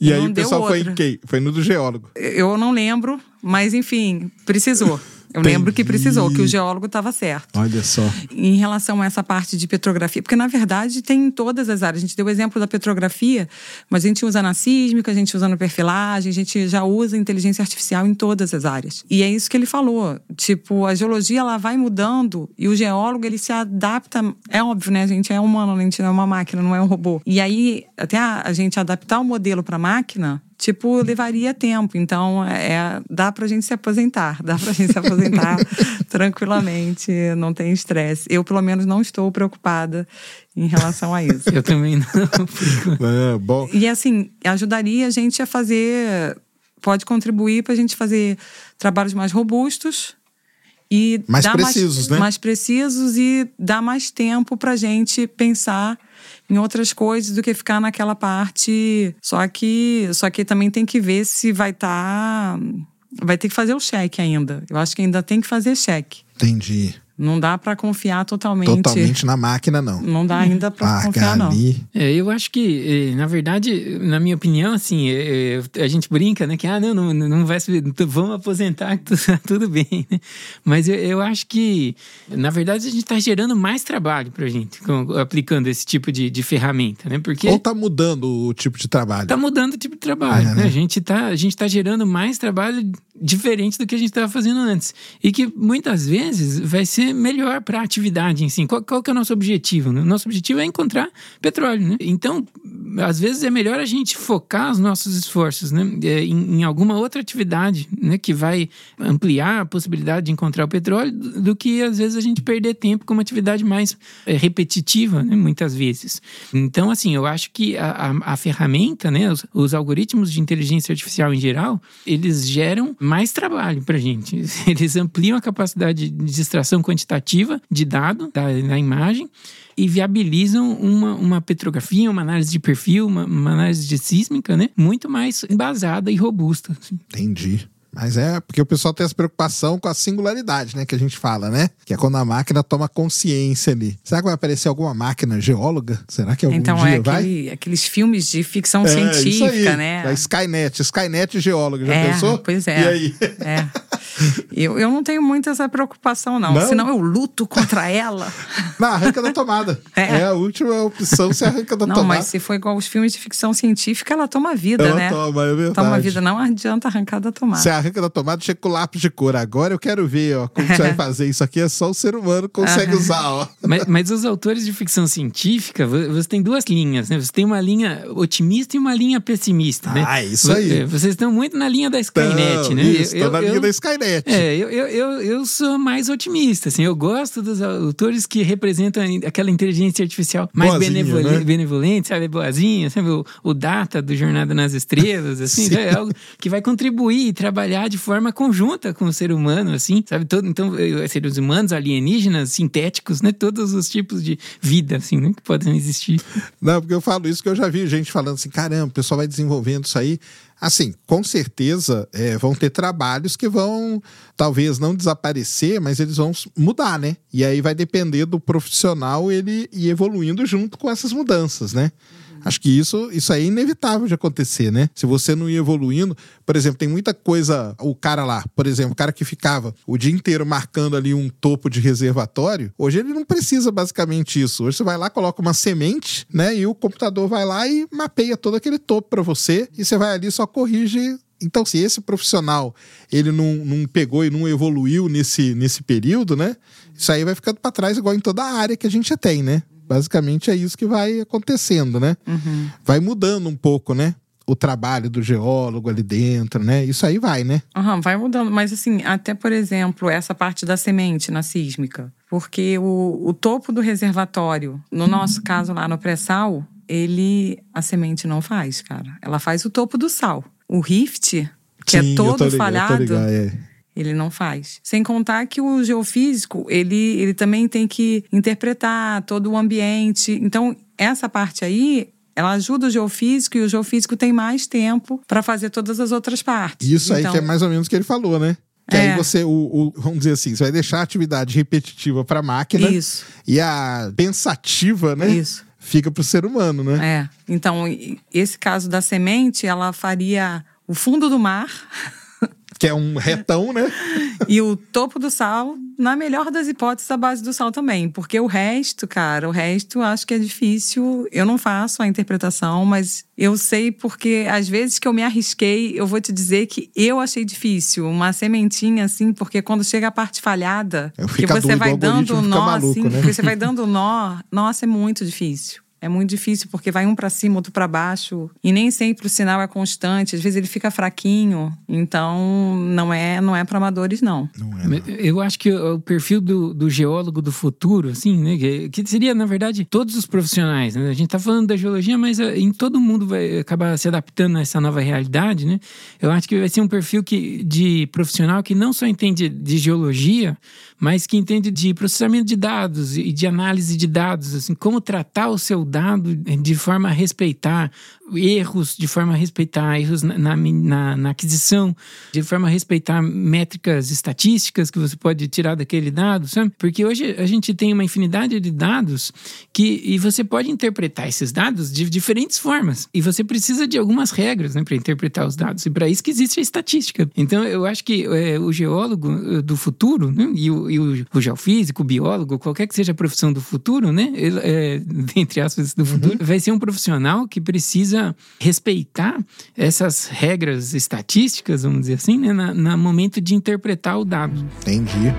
E, e aí o pessoal foi em quem? Foi no do geólogo. Eu não lembro, mas enfim, precisou. Eu Entendi. lembro que precisou, que o geólogo estava certo. Olha só. Em relação a essa parte de petrografia, porque na verdade tem em todas as áreas. A gente deu o exemplo da petrografia, mas a gente usa na sísmica, a gente usa no perfilagem, a gente já usa inteligência artificial em todas as áreas. E é isso que ele falou. Tipo, a geologia ela vai mudando e o geólogo ele se adapta. É óbvio, né? A gente é humano, a gente não é uma máquina, não é um robô. E aí, até a, a gente adaptar o modelo para a máquina, tipo, levaria tempo. Então, é, dá pra gente se aposentar, dá pra gente se aposentar tranquilamente, não tem estresse. Eu, pelo menos, não estou preocupada em relação a isso. Eu também não. é, bom. E assim, ajudaria a gente a fazer, pode contribuir para a gente fazer trabalhos mais robustos e mais precisos, mais, né? Mais precisos e dar mais tempo para a gente pensar em outras coisas do que ficar naquela parte. Só que, só que também tem que ver se vai estar. Tá, vai ter que fazer o cheque ainda. Eu acho que ainda tem que fazer cheque. Entendi. Não dá para confiar totalmente. Totalmente na máquina, não. Não dá ainda para confiar, não. É, eu acho que, eh, na verdade, na minha opinião, assim, é, é, a gente brinca, né? Que, ah, não, não, não vai vamos aposentar, tudo bem. Né? Mas eu, eu, acho que, na verdade, a gente está gerando mais trabalho pra gente com, aplicando esse tipo de, de ferramenta, né? Porque... Ou tá mudando o tipo de trabalho. Tá mudando o tipo de trabalho, é, né? né? A gente tá, a gente tá gerando mais trabalho diferente do que a gente estava fazendo antes. E que, muitas vezes, vai ser ser melhor para a atividade em si. Qual, qual que é o nosso objetivo? Né? Nosso objetivo é encontrar petróleo. Né? Então, às vezes é melhor a gente focar os nossos esforços né, é, em, em, alguma outra atividade né, que vai ampliar a possibilidade de encontrar o petróleo do que às vezes a gente perder tempo com uma atividade mais é, repetitiva, né, muitas vezes. Então, assim, eu acho que a, a, a ferramenta, né, os, os, algoritmos de inteligência artificial em geral, eles geram mais trabalho para a gente. Eles ampliam a capacidade de extração quantitativa de dado da, da imagem e viabilizam uma, uma petrografia, uma análise de perfil, uma, uma análise de sísmica, né? Muito mais embasada e robusta. Assim. Entendi. Mas é porque o pessoal tem essa preocupação com a singularidade, né? Que a gente fala, né? Que é quando a máquina toma consciência ali. Será que vai aparecer alguma máquina geóloga? Será que algum então, dia é vai? aqueles filmes de ficção é, científica, né? A Skynet, Skynet geóloga, já é, pensou? Pois é. E aí? É. Eu, eu não tenho muito essa preocupação, não. não? Senão eu luto contra ela. Na arranca da tomada. É. é a última opção, se arranca da não, tomada. Não, mas se for igual os filmes de ficção científica, ela toma vida, ela né? Toma, é verdade. Toma vida, não adianta arrancar da tomada. Se arranca da tomada, chega com lápis de cor. Agora eu quero ver, ó, como você vai fazer isso aqui. É só o ser humano consegue usar, ó. Mas, mas, os autores de ficção científica, você tem duas linhas, né? Você tem uma linha otimista e uma linha pessimista, né? Ah, isso aí. É, vocês estão muito na linha da Skynet, né? Isso, eu, na eu, linha da Skynet. É, eu, eu, eu, eu sou mais otimista, assim. Eu gosto dos autores que representam aquela inteligência artificial mais Boazinha, benevolente, né? benevolente, sabe? Boazinha, sabe? O, o Data do Jornada nas Estrelas, assim. é algo que vai contribuir e trabalhar de forma conjunta com o ser humano, assim, sabe? Todo, então, seres humanos, alienígenas, sintéticos, né? Todos os tipos de vida, assim, né? que podem existir. Não, porque eu falo isso que eu já vi gente falando assim, caramba, o pessoal vai desenvolvendo isso aí. Assim, com certeza é, vão ter trabalhos que vão, talvez não desaparecer, mas eles vão mudar, né? E aí vai depender do profissional ele ir evoluindo junto com essas mudanças, né? Acho que isso, isso é inevitável de acontecer, né? Se você não ir evoluindo, por exemplo, tem muita coisa. O cara lá, por exemplo, o cara que ficava o dia inteiro marcando ali um topo de reservatório, hoje ele não precisa basicamente isso. Hoje você vai lá, coloca uma semente, né? E o computador vai lá e mapeia todo aquele topo para você. E você vai ali só corrige então, se esse profissional ele não, não pegou e não evoluiu nesse, nesse período, né? Isso aí vai ficando para trás, igual em toda a área que a gente tem, né? Basicamente é isso que vai acontecendo, né? Uhum. Vai mudando um pouco, né? O trabalho do geólogo ali dentro, né? Isso aí vai, né? Uhum, vai mudando. Mas, assim, até, por exemplo, essa parte da semente na sísmica. Porque o, o topo do reservatório, no nosso caso lá no pré-sal, ele. A semente não faz, cara. Ela faz o topo do sal. O rift, que é Sim, é todo ligado, falhado. Ligado, é. Ele não faz. Sem contar que o geofísico, ele, ele também tem que interpretar todo o ambiente. Então, essa parte aí, ela ajuda o geofísico e o geofísico tem mais tempo para fazer todas as outras partes. Isso então, aí que é mais ou menos o que ele falou, né? Que É. aí você, o, o- vamos dizer assim, você vai deixar a atividade repetitiva para a máquina Isso, e a pensativa, né? isso. Fica para o ser humano, né? É. Então, esse caso da semente, ela faria o fundo do mar Que é um retão, né? e o topo do sal, na melhor das hipóteses, a base do sal também. Porque o resto, cara, o resto acho que é difícil. Eu não faço a interpretação, mas eu sei porque às vezes que eu me arrisquei, eu vou te dizer que eu achei difícil. Uma sementinha, assim, porque quando chega a parte falhada, Eu que você vai dando nó, maluco, assim, né? porque você vai dando nó, nossa, é muito difícil. É muito difícil porque vai um para cima, outro para baixo, e nem sempre o sinal é constante, às vezes ele fica fraquinho. Então, não é, não é para amadores não. Não é, não. Eu acho que o perfil do, do geólogo do futuro, assim, né? Que, que seria, na verdade, todos os profissionais. Né? A gente tá falando da geologia, mas eh, em todo mundo vai acabar se adaptando a essa nova realidade, né? Eu acho que vai ser um perfil que, de profissional que não só entende de geologia, mas que entende de processamento de dados e de análise de dados, assim, como tratar o seu dado de forma a respeitar erros, de forma a respeitar erros na, na, na- aquisição, de forma a respeitar métricas estatísticas que você pode tirar daquele dado, sabe? Porque hoje a gente tem uma infinidade de dados que e você pode interpretar esses dados de diferentes formas e você precisa de algumas regras, né, para interpretar os dados e para isso que existe a estatística. Então eu acho que é, o geólogo eh, do futuro né, e, o, e o- o geofísico, o biólogo, qualquer que seja a profissão do futuro, né, ele, é, entre aspas do futuro, vai ser um profissional que precisa respeitar essas regras estatísticas, vamos dizer assim, né, na, na momento de interpretar o dado. Entendi.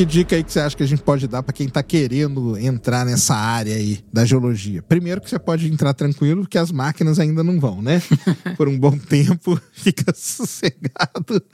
Que dica aí que você acha que a gente pode dar para quem tá querendo entrar nessa área aí da geologia? Primeiro que você pode entrar tranquilo, porque as máquinas ainda não vão, né? Por um bom tempo, fica sossegado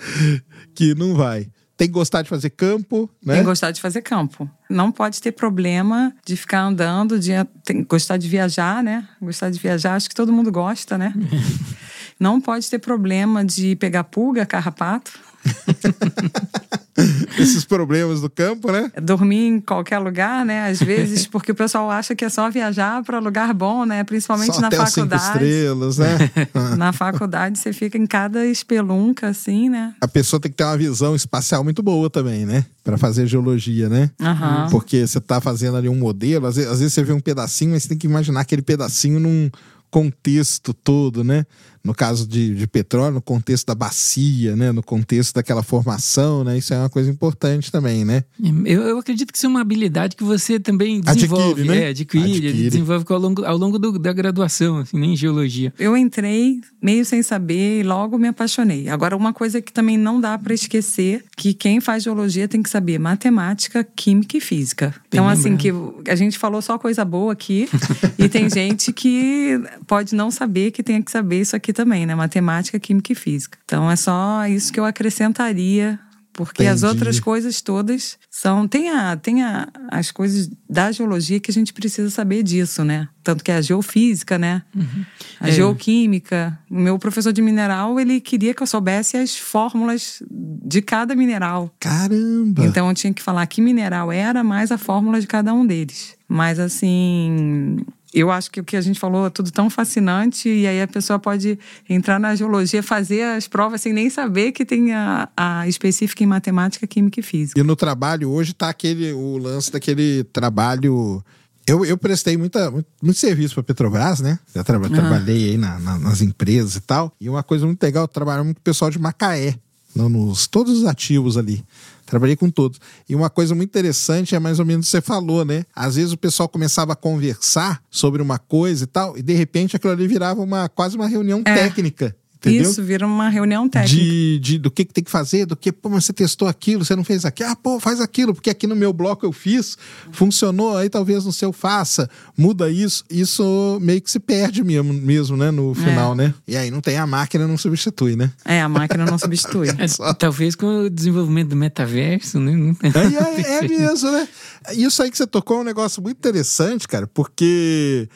que não vai tem que gostar de fazer campo, né? Tem que gostar de fazer campo. Não pode ter problema de ficar andando, de tem, gostar de viajar, né? Gostar de viajar, acho que todo mundo gosta, né? Não pode ter problema de pegar pulga, carrapato. Esses problemas do campo, né? Dormir em qualquer lugar, né? Às vezes, porque o pessoal acha que é só viajar para lugar bom, né? Principalmente só na até faculdade. Cinco estrelas, né? na faculdade você fica em cada espelunca, assim, né? A pessoa tem que ter uma visão espacial muito boa também, né? Para fazer geologia, né? Uhum. Porque você tá fazendo ali um modelo, às vezes, às vezes você vê um pedacinho, mas você tem que imaginar aquele pedacinho num contexto todo, né? no caso de, de petróleo, no contexto da bacia, né? No contexto daquela formação, né? Isso é uma coisa importante também, né? Eu, eu acredito que isso é uma habilidade que você também desenvolve, adquire, né? é, adquire, adquire. desenvolve ao longo, ao longo do, da graduação, assim, nem em geologia. Eu entrei meio sem saber e logo me apaixonei. Agora, uma coisa que também não dá para esquecer, que quem faz geologia tem que saber matemática, química e física. Então, assim, que a gente falou só coisa boa aqui e tem gente que pode não saber que tem que saber isso aqui também, né? Matemática, química e física. Então é só isso que eu acrescentaria porque Entendi. as outras coisas todas são. Tem, a, tem a, as coisas da geologia que a gente precisa saber disso, né? Tanto que é a geofísica, né? Uhum. A é. geoquímica. O meu professor de mineral, ele queria que eu soubesse as fórmulas de cada mineral. Caramba! Então eu tinha que falar que mineral era, mais a fórmula de cada um deles. Mas assim, eu acho que o que a gente falou é tudo tão fascinante e aí a pessoa pode entrar na geologia, fazer as provas sem nem saber que tem a, a específica em matemática, química e física. E no trabalho hoje está aquele o lance daquele trabalho eu, eu prestei muita, muito, muito serviço para Petrobras, né? Já tra uhum. trabalhei aí na, na, nas empresas e tal. E uma coisa muito legal, eu trabalhei muito com o pessoal de Macaé, nos, todos os ativos ali. Trabalhei com todos. E uma coisa muito interessante é mais ou menos o que você falou, né? Às vezes o pessoal começava a conversar sobre uma coisa e tal, e de repente aquilo ali virava uma quase uma reunião é. técnica. Entendeu? Isso, vira uma reunião técnica. De, de, do que, que tem que fazer, do que, pô, mas você testou aquilo, você não fez aquilo. Ah, pô, faz aquilo, porque aqui no meu bloco eu fiz, funcionou, aí talvez no seu faça, muda isso. Isso meio que se perde mesmo, mesmo né, no final, é. né? E aí não tem a máquina, não substitui, né? É, a máquina não substitui. é, talvez com o desenvolvimento do metaverso, né? É, é, é mesmo, né? Isso aí que você tocou é um negócio muito interessante, cara, porque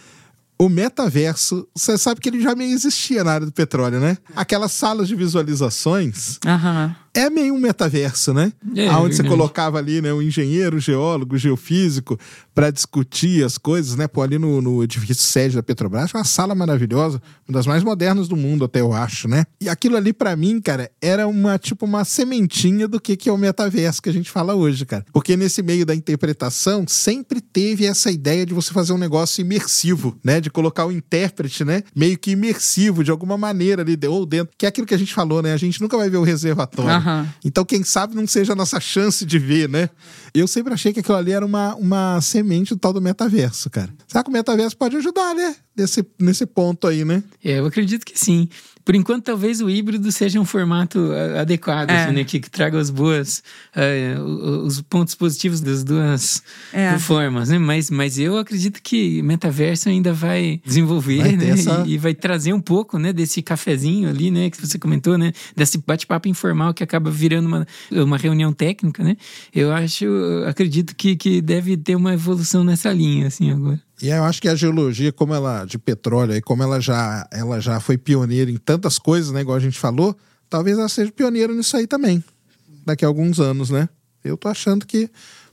o metaverso, você sabe que ele já meio existia na área do petróleo, né? Aquelas salas de visualizações. Aham é meio um metaverso, né? É, Onde você colocava ali, né, um engenheiro, geólogo, geofísico para discutir as coisas, né? Pô, ali no, no edifício sede da Petrobras, uma sala maravilhosa, uma das mais modernas do mundo, até eu acho, né? E aquilo ali para mim, cara, era uma tipo uma sementinha do que que é o metaverso que a gente fala hoje, cara. Porque nesse meio da interpretação sempre teve essa ideia de você fazer um negócio imersivo, né? De colocar o intérprete, né? Meio que imersivo de alguma maneira ali ou dentro, que é aquilo que a gente falou, né? A gente nunca vai ver o reservatório. Uhum. Então, quem sabe não seja a nossa chance de ver, né? Eu sempre achei que aquilo ali era uma, uma semente do tal do metaverso, cara. Será que o metaverso pode ajudar, né? Nesse, nesse ponto aí, né? É, eu acredito que sim. Por enquanto, talvez o híbrido seja um formato adequado, é. assim, né? Que, que, traga as boas, uh, os pontos positivos das duas é. formas, né? Mas, mas eu acredito que metaverso ainda vai desenvolver, vai né? Essa... E, e, vai trazer um pouco, né? Desse cafezinho ali, né? Que você comentou, né? Desse bate-papo informal que acaba virando uma, uma reunião técnica, né? Eu acho, acredito que, que deve ter uma evolução nessa linha, assim, agora. E eu acho que a geologia, como ela de petróleo, aí como ela já, ela já foi pioneira em tantas coisas, né, igual a gente falou, talvez ela seja pioneira nisso aí também, daqui a alguns anos, né? Eu tô achando que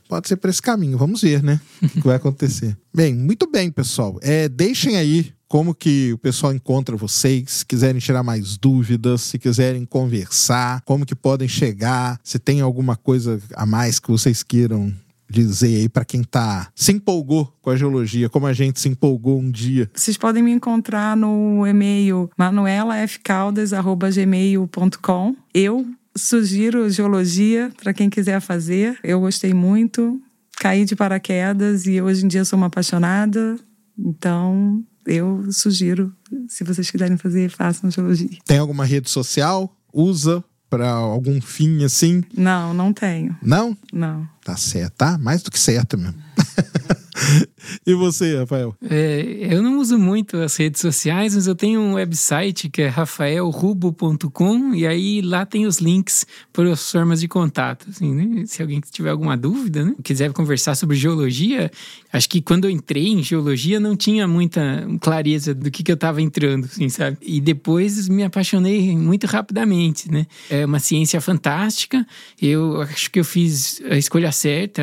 pode ser para esse caminho. Vamos ver, né? o que vai acontecer. bem, muito bem, pessoal. É, deixem aí como que o pessoal encontra vocês, se quiserem tirar mais dúvidas, se quiserem conversar, como que podem chegar, se tem alguma coisa a mais que vocês queiram dizer aí para quem tá se empolgou com a geologia, como a gente se empolgou um dia? Vocês podem me encontrar no e-mail manuelafcaldas@gmail.com. Eu sugiro geologia para quem quiser fazer. Eu gostei muito, caí de paraquedas e hoje em dia sou uma apaixonada. Então, eu sugiro, se vocês quiserem fazer, façam geologia. Tem alguma rede social? Usa? Para algum fim assim? Não, não tenho. Não? Não. Tá certo, tá? Mais do que certo mesmo. e você, Rafael? É, eu não uso muito as redes sociais, mas eu tenho um website que é rafaelrubo.com e aí lá tem os links para as formas de contato. Assim, né? Se alguém tiver alguma dúvida, né? quiser conversar sobre geologia, acho que quando eu entrei em geologia não tinha muita clareza do que, que eu estava entrando, assim, sabe? E depois me apaixonei muito rapidamente, né? É uma ciência fantástica. Eu acho que eu fiz a escolha certa,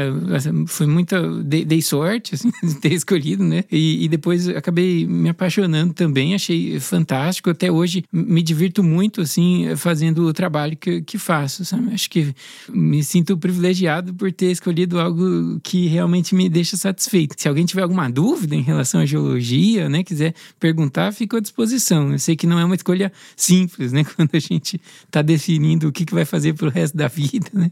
foi muita dei, sorte assim, ter escolhido, né? E, e, depois acabei me apaixonando também, achei fantástico. Até hoje me divirto muito assim fazendo o trabalho que, que faço, sabe? Acho que me sinto privilegiado por ter escolhido algo que realmente me deixa satisfeito. Se alguém tiver alguma dúvida em relação à geologia, né, quiser perguntar, fico à disposição. Eu sei que não é uma escolha simples, né, quando a gente está definindo o que, que vai fazer pro resto da vida, né?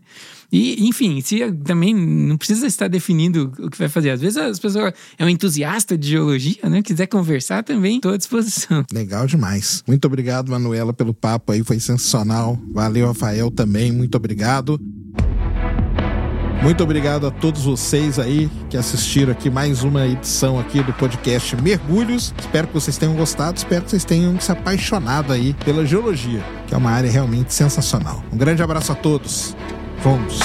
E, enfim, se também não precisa estar definindo o que vai fazer. Às vezes as pessoas é um entusiasta de geologia, né? Quiser conversar também, estou à disposição. Legal demais. Muito obrigado, Manuela, pelo papo aí, foi sensacional. Valeu, Rafael, também. Muito obrigado. Muito obrigado a todos vocês aí que assistiram aqui mais uma edição aqui do podcast Mergulhos. Espero que vocês tenham gostado, espero que vocês tenham se apaixonado aí pela geologia, que é uma área realmente sensacional. Um grande abraço a todos. Vamos!